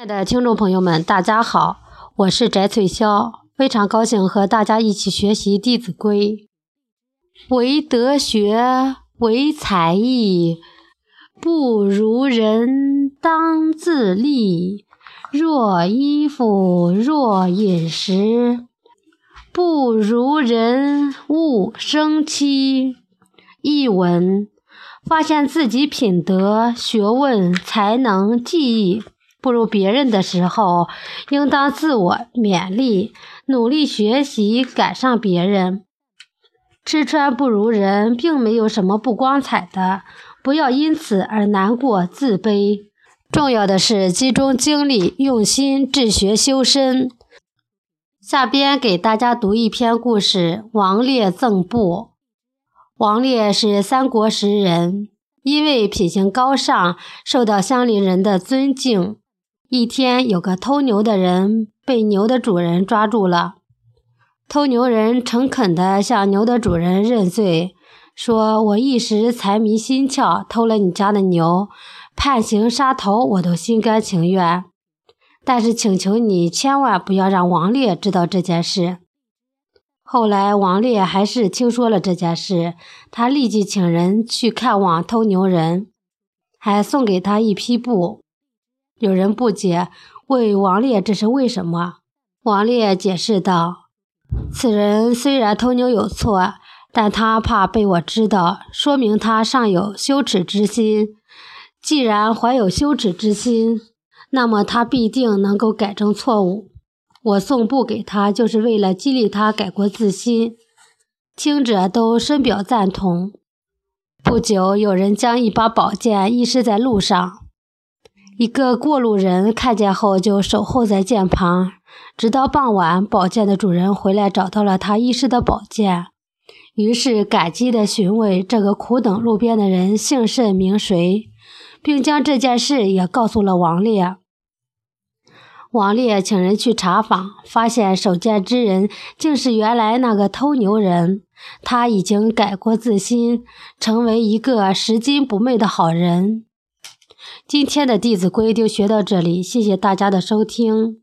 亲爱的听众朋友们，大家好，我是翟翠霄，非常高兴和大家一起学习《弟子规》。唯德学，唯才艺，不如人当自砺。若衣服，若饮食，不如人勿生戚。译文：发现自己品德、学问、才能、技艺。不如别人的时候，应当自我勉励，努力学习，赶上别人。吃穿不如人，并没有什么不光彩的，不要因此而难过、自卑。重要的是集中精力，用心治学修身。下边给大家读一篇故事：王烈赠布。王烈是三国时人，因为品行高尚，受到乡邻人的尊敬。一天，有个偷牛的人被牛的主人抓住了。偷牛人诚恳地向牛的主人认罪，说：“我一时财迷心窍，偷了你家的牛，判刑杀头我都心甘情愿。但是请求你千万不要让王烈知道这件事。”后来，王烈还是听说了这件事，他立即请人去看望偷牛人，还送给他一匹布。有人不解，问王烈这是为什么？王烈解释道：“此人虽然偷牛有错，但他怕被我知道，说明他尚有羞耻之心。既然怀有羞耻之心，那么他必定能够改正错误。我送布给他，就是为了激励他改过自新。”听者都深表赞同。不久，有人将一把宝剑遗失在路上。一个过路人看见后，就守候在剑旁，直到傍晚，宝剑的主人回来，找到了他遗失的宝剑，于是感激地询问这个苦等路边的人姓甚名谁，并将这件事也告诉了王烈。王烈请人去查访，发现守剑之人竟是原来那个偷牛人，他已经改过自新，成为一个拾金不昧的好人。今天的《弟子规》就学到这里，谢谢大家的收听。